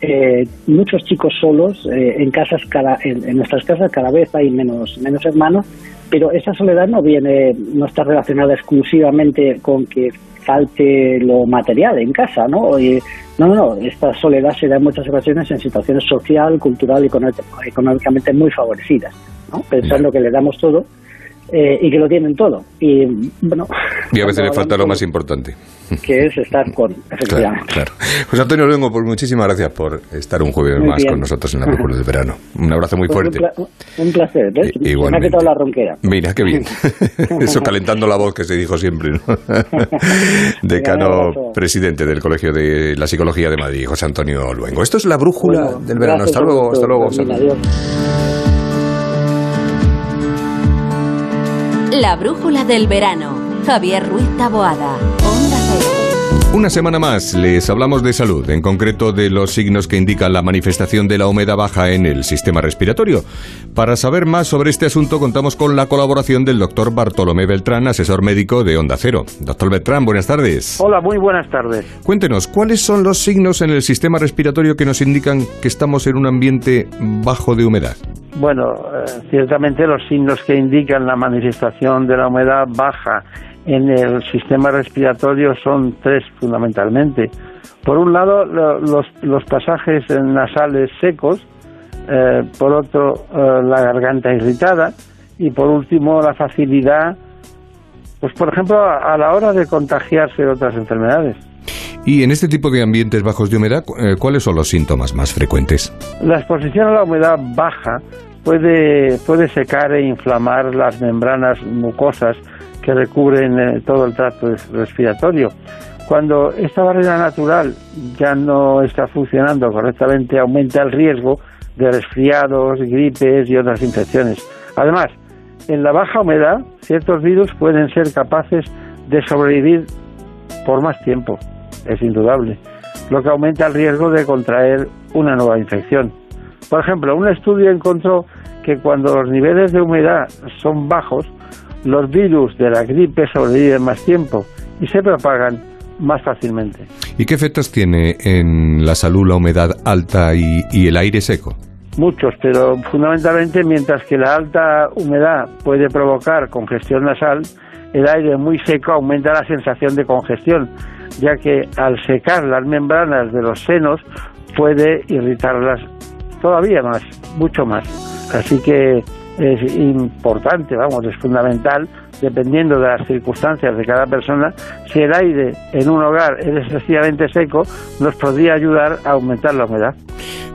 eh, muchos chicos solos eh, en casas cada, en, en nuestras casas cada vez hay menos menos hermanos pero esa soledad no viene no está relacionada exclusivamente con que falte lo material en casa no Oye, no no esta soledad se da en muchas ocasiones en situaciones social cultural y econó- económicamente muy favorecidas ¿no? pensando que le damos todo eh, y que lo tienen todo y bueno Y a veces le falta lo más importante. Que es estar con Claro, efectivamente claro. José Antonio Luengo, pues muchísimas gracias por estar un jueves Muy más bien. con nosotros en la Brújula del Verano. Un abrazo muy Pues fuerte. un, pla- un placer ¿ves? Se me ha quitado la ronquera Mira, qué bien. Eso calentando la voz que se dijo siempre, ¿no? Decano presidente del Colegio de la Psicología de Madrid, José Antonio Luengo. Esto es la brújula Bueno, del verano. Hasta luego, hasta luego. Carmina, Saludos. adiós. La brújula del verano. Javier Ruiz Taboada. Una semana más les hablamos de salud, en concreto de los signos que indican la manifestación de la humedad baja en el sistema respiratorio. Para saber más sobre este asunto contamos con la colaboración del doctor Bartolomé Beltrán, asesor médico de Onda Cero. Doctor Beltrán, buenas tardes. Hola, muy buenas tardes. Cuéntenos, ¿cuáles son los signos en el sistema respiratorio que nos indican que estamos en un ambiente bajo de humedad? Bueno, eh, ciertamente los signos que indican la manifestación de la humedad baja en el sistema respiratorio son tres fundamentalmente. Por un lado, lo- los, los pasajes nasales secos, eh, por otro, eh, la garganta irritada y por último, la facilidad, pues por ejemplo, a, a la hora de contagiarse de otras enfermedades. Y en este tipo de ambientes bajos de humedad, eh, ¿cuáles son los síntomas más frecuentes? La exposición a la humedad baja puede, puede secar e inflamar las membranas mucosas que recubren eh, todo el tracto respiratorio. Cuando esta barrera natural ya no está funcionando correctamente, aumenta el riesgo de resfriados, gripes y otras infecciones. Además, en la baja humedad, ciertos virus pueden ser capaces de sobrevivir por más tiempo, es indudable, lo que aumenta el riesgo de contraer una nueva infección. Por ejemplo, un estudio encontró que cuando los niveles de humedad son bajos, los virus de la gripe sobreviven más tiempo y se propagan más fácilmente. ¿Y qué efectos tiene en la salud la humedad alta y, y el aire seco? Muchos, pero fundamentalmente mientras que la alta humedad puede provocar congestión nasal, el aire muy seco aumenta la sensación de congestión, ya que al secar las membranas de los senos puede irritarlas todavía más, mucho más. Así que es importante, vamos, es fundamental, dependiendo de las circunstancias de cada persona, si el aire en un hogar es excesivamente seco, nos podría ayudar a aumentar la humedad.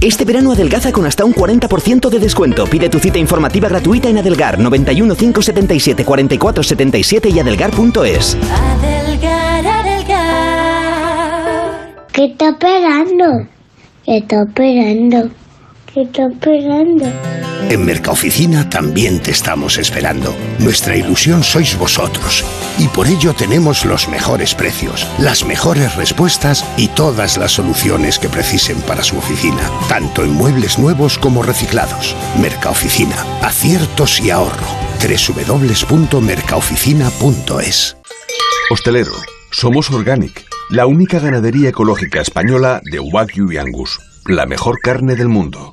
Este verano adelgaza con hasta un 40% de descuento. Pide tu cita informativa gratuita en Adelgar 91 577 44 77 y adelgar.es. Adelgar, adelgar. ¿Qué está esperando? ¿Qué está esperando? ¿Qué está esperando? En Mercaoficina también te estamos esperando. Nuestra ilusión sois vosotros. Y por ello tenemos los mejores precios, las mejores respuestas y todas las soluciones que precisen para su oficina, tanto en muebles nuevos como reciclados. Mercaoficina, aciertos y ahorro. www.mercaoficina.es Hostelero, somos Organic, la única ganadería ecológica española de Wagyu y Angus, la mejor carne del mundo.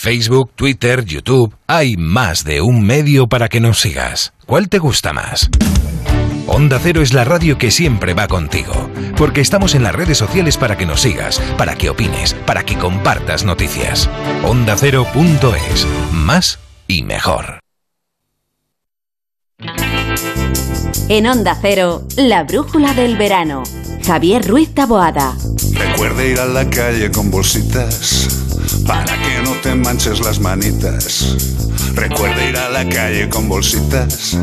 Facebook, Twitter, YouTube, hay más de un medio para que nos sigas. ¿Cuál te gusta más? Onda Cero es la radio que siempre va contigo, porque estamos en las redes sociales para que nos sigas, para que opines, para que compartas noticias. OndaCero.es, más y mejor. En Onda Cero, la brújula del verano. Javier Ruiz Taboada. Recuerde ir a la calle con bolsitas para que no te manches las manitas. Recuerda ir a la calle con bolsitas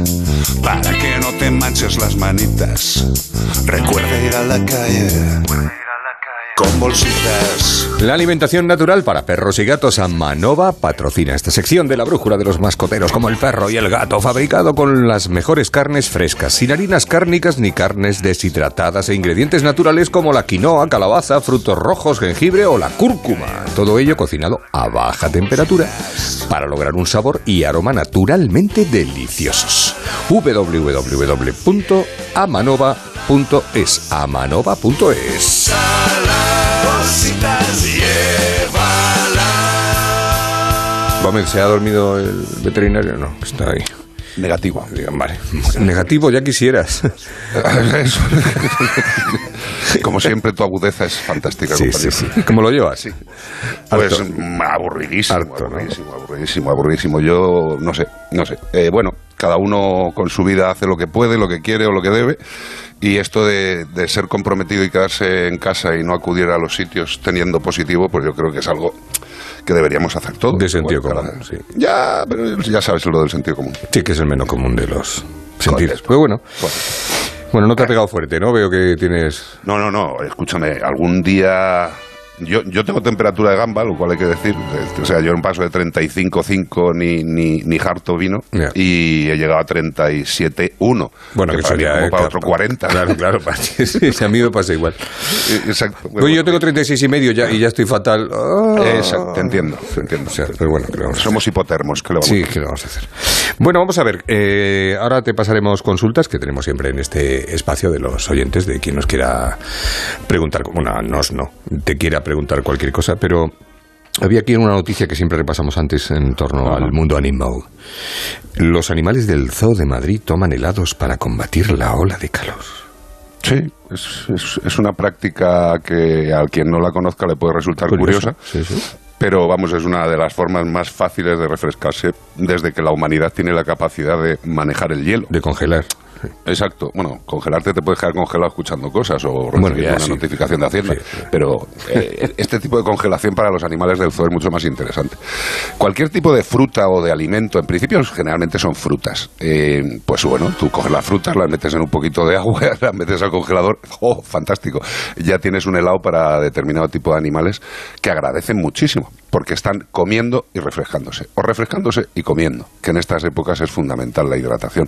para que no te manches las manitas. Recuerda ir a la calle con bolsitas. La alimentación natural para perros y gatos Amanova patrocina esta sección de la brújula de los mascoteros como el perro y el gato, fabricado con las mejores carnes frescas, sin harinas cárnicas ni carnes deshidratadas e ingredientes naturales como la quinoa, calabaza, frutos rojos, jengibre o la cúrcuma. Todo ello cocinado a baja temperatura para lograr un sabor y aroma naturalmente deliciosos. www.amanova.es amanova.es llévala. Vamos, ¿se ha dormido el veterinario? No, está ahí. Negativo. Digan, vale. Negativo, ya quisieras. Como siempre, tu agudeza es fantástica. Sí, compañero. sí, sí. ¿Cómo lo llevas? Sí. Pues Harto. mm, aburridísimo, aburridísimo, aburridísimo, aburridísimo. Yo no sé, no sé. Eh, bueno, cada uno con su vida hace lo que puede, lo que quiere o lo que debe. Y esto de, de ser comprometido y quedarse en casa y no acudir a los sitios teniendo positivo, pues yo creo que es algo que deberíamos hacer todo. De sentido común, sí. Ya, pero ya sabes lo del sentido común. Sí, que es el menos común de los sentidos. Pues bueno. Bueno, no te ha pegado fuerte, ¿no? Veo que tienes... No, no, no, escúchame, algún día yo, yo tengo temperatura de gamba, lo cual hay que decir. O sea, yo no paso de 35,5 ni, ni, ni harto vino y he llegado a 37,1. Bueno, que, sería como eh, para claro, otro 40. Claro, claro. sí, a mí me pasa igual. Exacto. Pues yo tengo 36 y medio ya, y ya estoy fatal. Ah. Exacto, te entiendo, te entiendo. O sea, pero bueno, ¿qué vamos Somos hipotermos, ¿qué le vamos Sí, a hacer? ¿qué le vamos a hacer? Bueno, vamos a ver. eh, ahora te pasaremos consultas que tenemos siempre en este espacio de los oyentes, de quien nos quiera preguntar. Bueno, nos no, te quiera preguntar cualquier cosa, pero había aquí una noticia que siempre repasamos antes en torno al mundo animal. Los animales del Zoo de Madrid toman helados para combatir la ola de calor. Sí, es, es- es una práctica que al quien no la conozca le puede resultar Curioso, curiosa. sí, sí. Pero vamos, es una de las formas más fáciles de refrescarse desde que la humanidad tiene la capacidad de manejar el hielo. De congelar. Exacto. Bueno, congelarte te puedes quedar congelado escuchando cosas o Bueno, recibir ya, una sí. notificación de Hacienda. Pero eh, este tipo de congelación para los animales del zoo es mucho más interesante. Cualquier tipo de fruta o de alimento, en principio generalmente son frutas. Eh, pues bueno, tú coges las frutas, las metes en un poquito de agua, las metes al congelador. ¡Oh, fantástico! Ya tienes un helado para determinado tipo de animales que agradecen muchísimo porque están comiendo y refrescándose, o refrescándose y comiendo, que en estas épocas es fundamental la hidratación.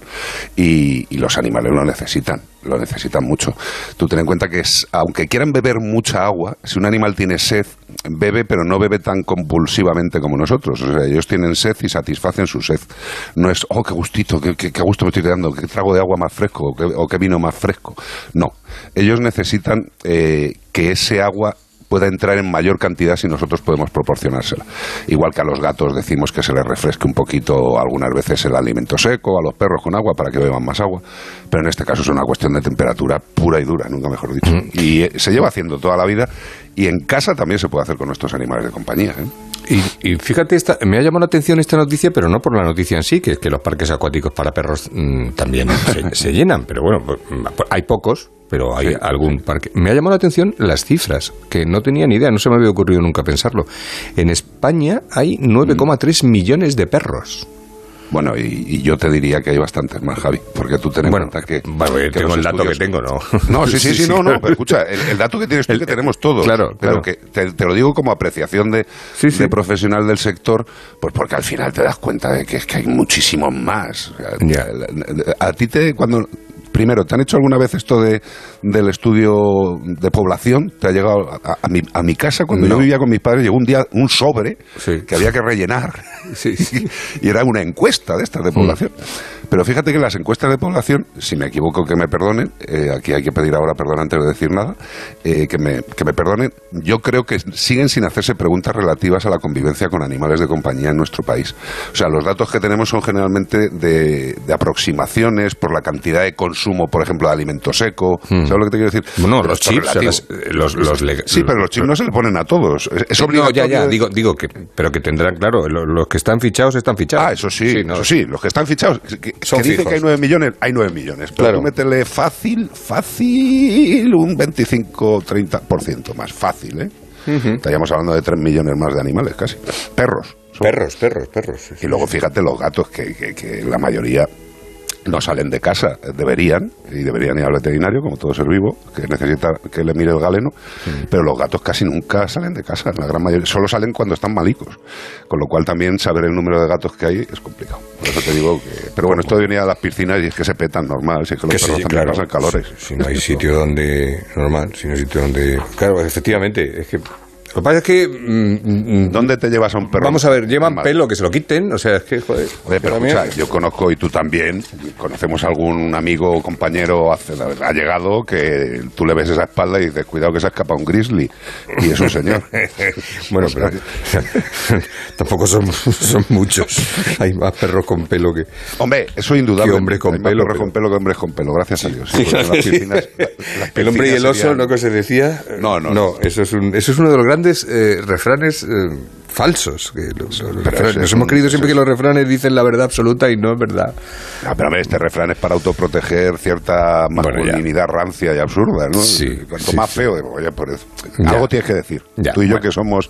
Y, los animales lo necesitan, lo necesitan mucho. Tú ten en cuenta que, es, aunque quieran beber mucha agua, si un animal tiene sed, bebe, pero no bebe tan compulsivamente como nosotros. O sea, ellos tienen sed y satisfacen su sed. No es, oh, qué gustito, qué, gusto me estoy quedando, qué trago de agua más fresco, o qué, o qué vino más fresco. No, ellos necesitan eh, que ese agua pueda entrar en mayor cantidad si nosotros podemos proporcionársela. Igual que a los gatos decimos que se les refresque un poquito algunas veces el alimento seco, a los perros con agua para que beban más agua, pero en este caso es una cuestión de temperatura pura y dura, nunca mejor dicho. Y eh, se lleva haciendo toda la vida y en casa también se puede hacer con nuestros animales de compañía. ¿eh? Y, y fíjate, esta, me ha llamado la atención esta noticia, pero no por la noticia en sí, que es que los parques acuáticos para perros mm, también se, se llenan. Pero bueno, pues, mm, hay pocos, pero hay algún parque. Me ha llamado la atención las cifras, que no tenía ni idea, no se me había ocurrido nunca pensarlo. En España hay 9,3 millones de perros. Bueno, y, y yo te diría que hay bastantes más, Javi, porque tú ten en cuenta que... Bueno, que tengo el dato que tengo, ¿no? No, sí, sí, sí, no, no, pero escucha, el, el dato que tienes tú que tenemos todos, claro, pero claro. que te, te lo digo como apreciación de, de profesional del sector, pues porque al final te das cuenta de que es que hay muchísimos más. Sea, A ti te, cuando... Primero, ¿te han hecho alguna vez esto de, del estudio de población? ¿Te ha llegado a, a mi, a mi casa cuando yo vivía con mis padres? Llegó un día un sobre que había que rellenar y era una encuesta de estas de población. Pero fíjate que las encuestas de población, si me equivoco que me perdonen, eh, aquí hay que pedir ahora perdón antes de decir nada, eh, que, me, que me perdonen, yo creo que siguen sin hacerse preguntas relativas a la convivencia con animales de compañía en nuestro país. O sea, los datos que tenemos son generalmente de, de aproximaciones por la cantidad de consumo, por ejemplo, de alimento seco. ¿Sabes lo que te quiero decir? Pero los chips, las- los- los leg- sí, pero los chips no se le ponen a todos. Es, no, obligatorio. ya, ya, digo, digo que, pero que tendrán, claro, lo- los, que están fichados están fichados. Ah, eso sí, eso sí, los que están fichados, que, Son que dicen que hay 9 millones, hay 9 millones. Pero Claro. tú métele fácil, fácil, un 25-30% más fácil, ¿eh? Estaríamos hablando de 3 millones más de animales casi. Perros. Perros, perros, perros. Y luego fíjate los gatos, que, que- que la mayoría no salen de casa, deberían, y deberían ir al veterinario, como todo ser vivo, que necesita que le mire el galeno, pero los gatos casi nunca salen de casa, la gran mayoría, solo salen cuando están malicos, con lo cual también saber el número de gatos que hay es complicado. Por eso te digo que... Pero bueno, esto de venir a las piscinas y es que se petan normal, si es que los Que sí, perros también claro. pasan calores. Si no hay sitio donde. Normal, si no hay sitio donde. Claro, efectivamente. Es que. Lo que pasa es que. mm, ¿Dónde te llevas a un perro? Vamos a ver, llevan pelo, que se lo quiten. O sea, es que, joder. Oye, pero escucha, yo conozco y tú también, conocemos a algún amigo o compañero ha llegado que tú le ves esa espalda y dices, cuidado que se ha escapado un grizzly. Y es un señor. bueno, pero tampoco son, son muchos. Hay más perros con pelo que. Hombre, eso es indudable. Que hombres con Hay más pelo, perros pero- con pelo que hombres con pelo, gracias a Dios. Sí, porque las sí. piscinas- la- las el hombre y el oso, serían- ¿no? Que se decía. No, no, No, eso es, un, eso es uno de los grandes eh, refranes eh, falsos. Que los, los Pero refranes- ese nos hemos creído siempre que los refranes dicen la verdad absoluta y no es verdad. Ah, pero a ver, este refrán es para autoproteger cierta masculinidad rancia y absurda, ¿no? Sí, Cuanto sí, más sí. feo, oye, pues, Ya. algo tienes que decir. Ya, Tú y yo que somos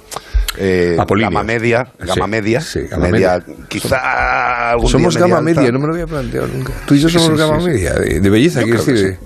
eh, gama media, gama Sí, media, gama media, quizá algún Somos día gama media, no me lo había planteado nunca. Tú y yo somos gama media, de, de belleza, quiero decir.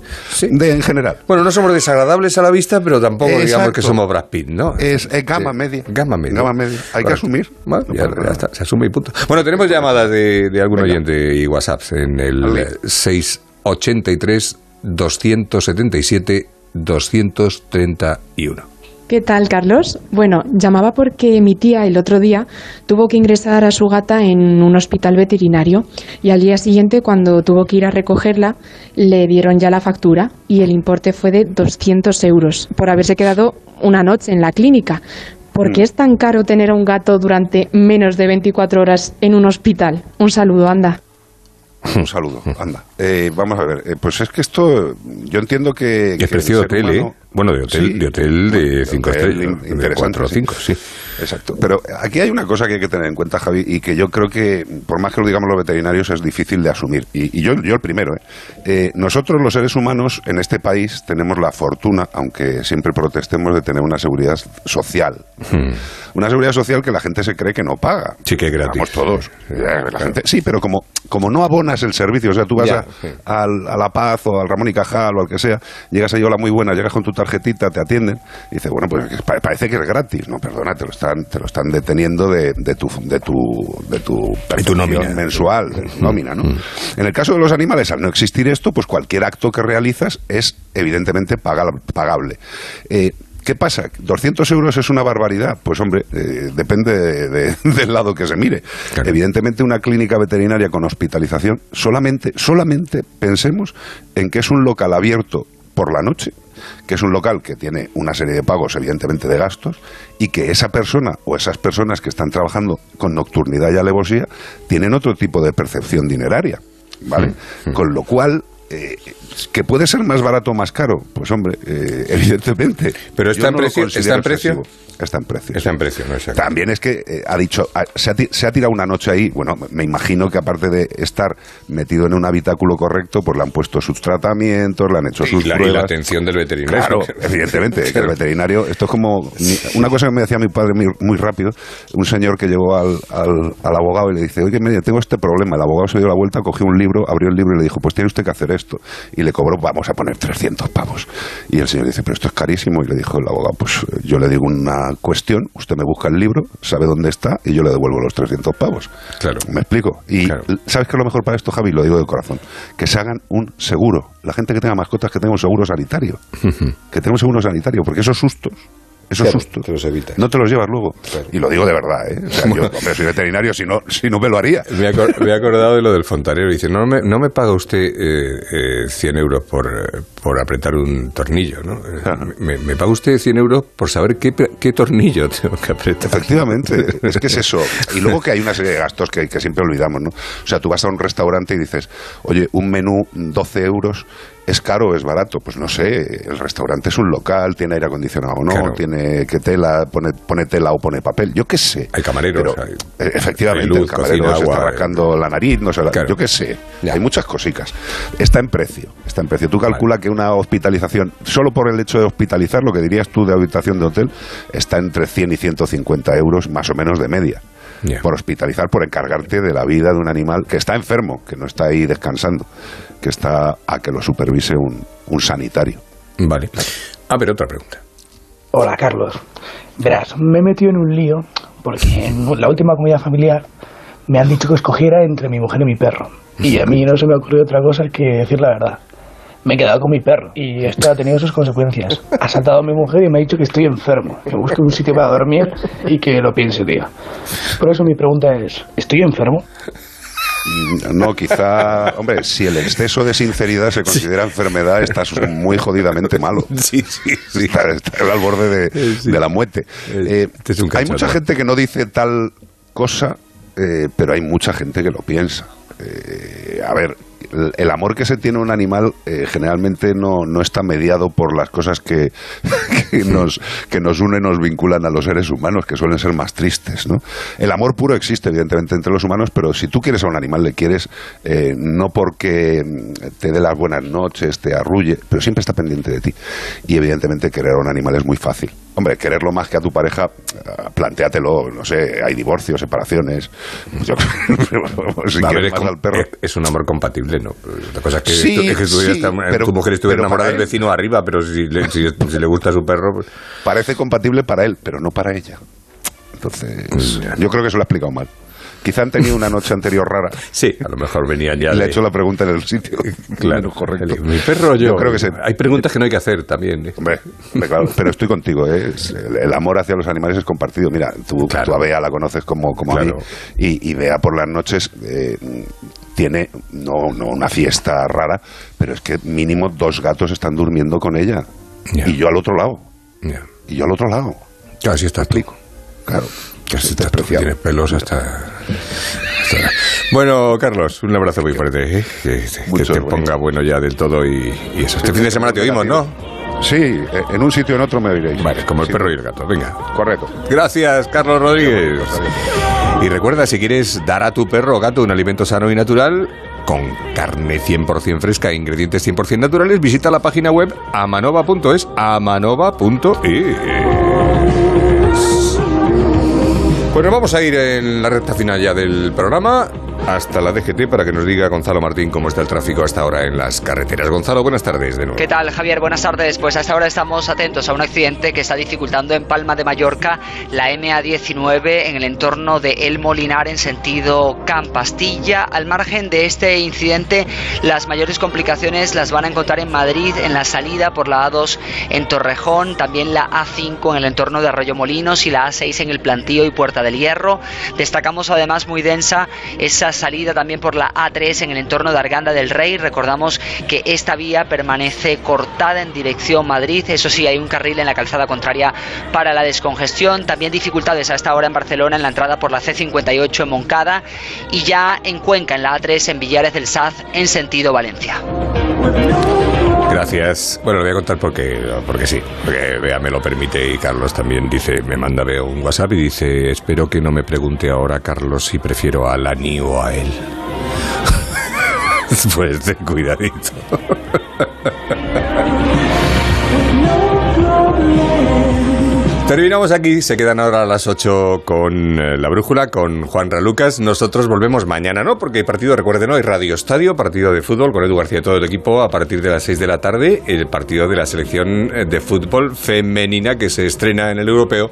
De, en general. Bueno, no somos desagradables a la vista, pero tampoco digamos que somos Brad Pitt, ¿no? Es, es gama Sí. media. Gama media. Gama media. Hay que Correcto. asumir. Bueno, No ya, ya está, se asume y punto. Bueno, tenemos llamadas de, de algún oyente y WhatsApps en el Vale. eh, 683 277 231. ¿Qué tal, Carlos? Bueno, llamaba porque mi tía el otro día tuvo que ingresar a su gata en un hospital veterinario y al día siguiente, cuando tuvo que ir a recogerla, le dieron ya la factura y el importe fue de 200 euros por haberse quedado una noche en la clínica. ¿Por qué es tan caro tener a un gato durante menos de 24 horas en un hospital? Un saludo, anda. Un saludo, anda. Eh, vamos a ver, eh, pues es que esto, yo entiendo que... Y que el precio de hotel, humano- ¿eh? Bueno, de hotel, Sí. de, hotel de 5 Hotel estrellas. de interesante, 4 o sí. 5, sí. Exacto. Pero aquí hay una cosa que hay que tener en cuenta, Javi, y que yo creo que, por más que lo digamos los veterinarios, es difícil de asumir. Y, y yo, yo el primero. ¿eh? Eh, nosotros, los seres humanos, en este país, tenemos la fortuna, aunque siempre protestemos, de tener una seguridad social. Hmm. Una seguridad social que la gente se cree que no paga. Sí, que es gratis. Vamos todos. La gente- sí, pero como, como no abonas el servicio, o sea, tú vas Ya, a, al- a La Paz o al Ramón y Cajal o al que sea, llegas ahí, hola, muy buena, llegas con tu tarjetita, te atienden, y dices, bueno, pues parece que es gratis. No, perdona, te lo están, te lo están deteniendo de, de tu, de tu, de tu, percepción nómina. Mm. mensual, de tu nómina, ¿no? En el caso de los animales, al no existir esto, pues cualquier acto que realizas es evidentemente paga- pagable. Eh, ¿Qué pasa? ¿200 euros es una barbaridad? Pues hombre, eh, depende de- de- del lado que se mire. Evidentemente una clínica veterinaria con hospitalización, solamente, solamente pensemos en que es un local abierto por la noche, que es un local que tiene una serie de pagos, evidentemente, de gastos, y que esa persona o esas personas que están trabajando con nocturnidad y alevosía tienen otro tipo de percepción dineraria. ¿Vale? Con lo cual, eh, que puede ser más barato o más caro, pues hombre, eh, evidentemente. Pero está en no precio- ¿está en precio? Está en precio. Está en precio, no exacto. También es que eh, ha dicho, ha- se, ha, ti- se ha tirado una noche ahí, bueno, me imagino que aparte de estar metido en un habitáculo correcto, pues le han puesto sus tratamientos, le han hecho sus Y la, y pruebas. la atención del veterinario. Claro, evidentemente, que el veterinario, esto es como una cosa que me decía mi padre muy, muy rápido, un señor que llegó al, al- al abogado y le dice, oye, mire, tengo este problema, el abogado se dio la vuelta, cogió un libro, abrió el libro y le dijo, pues tiene usted que hacer esto, y le cobró, vamos a poner 300 pavos, y el señor dice, pero esto es carísimo, y le dijo el abogado, pues yo le digo una cuestión, usted me busca el libro, sabe dónde está, y yo le devuelvo los 300 pavos. Claro. ¿Me explico? Y ¿sabes qué es lo mejor para esto, Javi? Lo digo de corazón. Que se hagan un seguro. La gente que tenga mascotas, que tenga un seguro sanitario. que tenga un seguro sanitario, porque esos sustos, esos Claro, sustos, te los evitas. no te los llevas luego. Y lo digo de verdad, ¿eh? O sea, yo, hombre, soy veterinario, si no, si no me lo haría. Me he, acor- acordado de lo del fontanero. Dice, no me, no me paga usted eh, eh, 100 euros por, eh, por apretar un tornillo, ¿no? Eh, Me, me paga usted 100 euros por saber qué, qué tornillo tengo que apretar. Efectivamente, es que es eso. Y luego que hay una serie de gastos que, que siempre olvidamos, ¿no? O sea, tú vas a un restaurante y dices, oye, un menú 12 euros, ¿es caro o es barato? Pues no sé, el restaurante es un local, tiene aire acondicionado o no, Claro. tiene que tela, pone, pone tela o pone papel, yo qué sé. Hay camareros. Pero, hay- eh, efectivamente, hay luz, el camarero cocina, se está agua, eh. rascando la nariz, no sé, la- Claro. yo qué sé. Hay muchas cositas. Está en precio, está en precio. Tú calcula que una hospitalización, solo por el hecho de hospitalizar, lo que dirías tú de habitación de hotel, está entre 100 y 150 euros más o menos de media. Por hospitalizar, por encargarte de la vida de un animal que está enfermo, que no está ahí descansando, que está a que lo supervise un, un sanitario. Vale. A ver, otra pregunta. Hola, Carlos. Verás, me he metido en un lío porque en la última comida familiar me han dicho que escogiera entre mi mujer y mi perro. Y a mí no se me ha ocurrido otra cosa que decir la verdad. Me he quedado con mi perro y esto ha tenido sus consecuencias. Ha saltado a mi mujer y me ha dicho que estoy enfermo, que busque un sitio para dormir y que lo piense, tío. Por eso mi pregunta es, ¿estoy enfermo? Mm, No, quizá, hombre, si el exceso de sinceridad se considera enfermedad, estás muy jodidamente malo. Sí, sí, sí. Estás, estás al borde de, de la muerte. Eh, Este es un hay mucha gente que no dice tal cosa, eh, pero hay mucha gente que lo piensa. Eh, a ver, el, amor que se tiene a un animal eh, generalmente no, no está mediado por las cosas que, que nos, que nos unen, nos vinculan a los seres humanos, que suelen ser más tristes. ¿no? El amor puro existe, evidentemente, entre los humanos, pero si tú quieres a un animal, le quieres eh, no porque te dé las buenas noches, te arrulle, pero siempre está pendiente de ti. Y evidentemente querer a un animal es muy fácil. Hombre, quererlo más que a tu pareja, plantéatelo, no sé, hay divorcios, separaciones. Yo, si A ver, es, más al perro, es- un amor compatible, ¿no? La cosa es que, Sí, tú- es que sí, pero- tu mujer estuviera enamorada del vecino arriba, pero si le, si- si le gusta su perro... pues- parece compatible para él, pero no para ella. Entonces, yo creo que se lo ha explicado mal. Quizá han tenido una noche anterior rara. Sí, a lo mejor venían ya Le de- he hecho la pregunta en el sitio. Claro, correcto. Mi perro yo. Yo creo que se- Hay preguntas que no hay que hacer también. ¿eh? Hombre, claro, pero estoy contigo, ¿eh? El, amor hacia los animales es compartido. Mira, tú, tú a Bea la conoces como, como a mí, Claro. y, y Bea por las noches eh, tiene, no, no una fiesta rara, pero es que mínimo dos gatos están durmiendo con ella. Y yo al otro lado. Y yo al otro lado. Claro, así está explico. Claro. Casi está tú, tienes pelos hasta, hasta- Bueno, Carlos, un abrazo muy fuerte. ¿eh? Que, que te ponga bueno ya del todo y, y eso. Este fin de semana te oímos, ¿no? Sí, eh, en un sitio o en otro me oiréis. Vale, como el perro y el gato. Venga. Correcto. Gracias, Carlos Rodríguez. Y recuerda, si quieres dar a tu perro o gato un alimento sano y natural, con carne 100% fresca e ingredientes 100% naturales, visita la página web amanova.es, amanova.es. Bueno, vamos a ir en la recta final ya del programa hasta la DGT para que nos diga Gonzalo Martín cómo está el tráfico hasta ahora en las carreteras. Gonzalo, buenas tardes de nuevo. ¿Qué tal, Javier? Buenas tardes. Pues hasta ahora estamos atentos a un accidente que está dificultando en Palma de Mallorca la MA19 en el entorno de El Molinar en sentido Campastilla. Al margen de este incidente, las mayores complicaciones las van a encontrar en Madrid en la salida por la A2 en Torrejón, también la A5 en el entorno de Arroyo Molinos y la A6 en el Plantío y Puerta del Hierro. Destacamos además muy densa esa salida también por la A3 en el entorno de Arganda del Rey. Recordamos que esta vía permanece cortada en dirección Madrid. Eso sí, hay un carril en la calzada contraria para la descongestión. También dificultades a esta hora en Barcelona en la entrada por la C58 en Moncada y ya en Cuenca en la A3 en Villares del Saz en sentido Valencia. Gracias. Bueno, lo voy a contar porque, porque sí, porque Bea me lo permite y Carlos también dice, me manda Bea un WhatsApp y dice, espero que no me pregunte ahora Carlos si prefiero a Lani o a él. pues ten cuidadito. Terminamos aquí, se quedan ahora a las 8 con eh, la brújula, con Juan Ralucas. Nosotros volvemos mañana, ¿no? Porque hay partido, recuerden. Hay Radio Estadio, partido de fútbol con Edu García y todo el equipo a partir de las 6 de la tarde. El partido de la selección eh, de fútbol femenina que se estrena en el europeo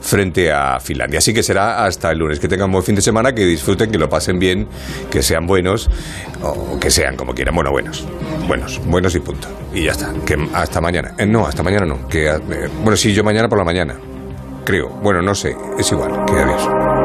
frente a Finlandia. Así que será hasta el lunes. Que tengan buen fin de semana, que disfruten, que lo pasen bien, que sean buenos o que sean como quieran. Bueno, buenos. Buenos, buenos y punto. Y ya está. Que hasta mañana. Eh, no, hasta mañana no. Que, bueno, sí, yo mañana por la mañana creo. Bueno, no sé, es igual, que adiós.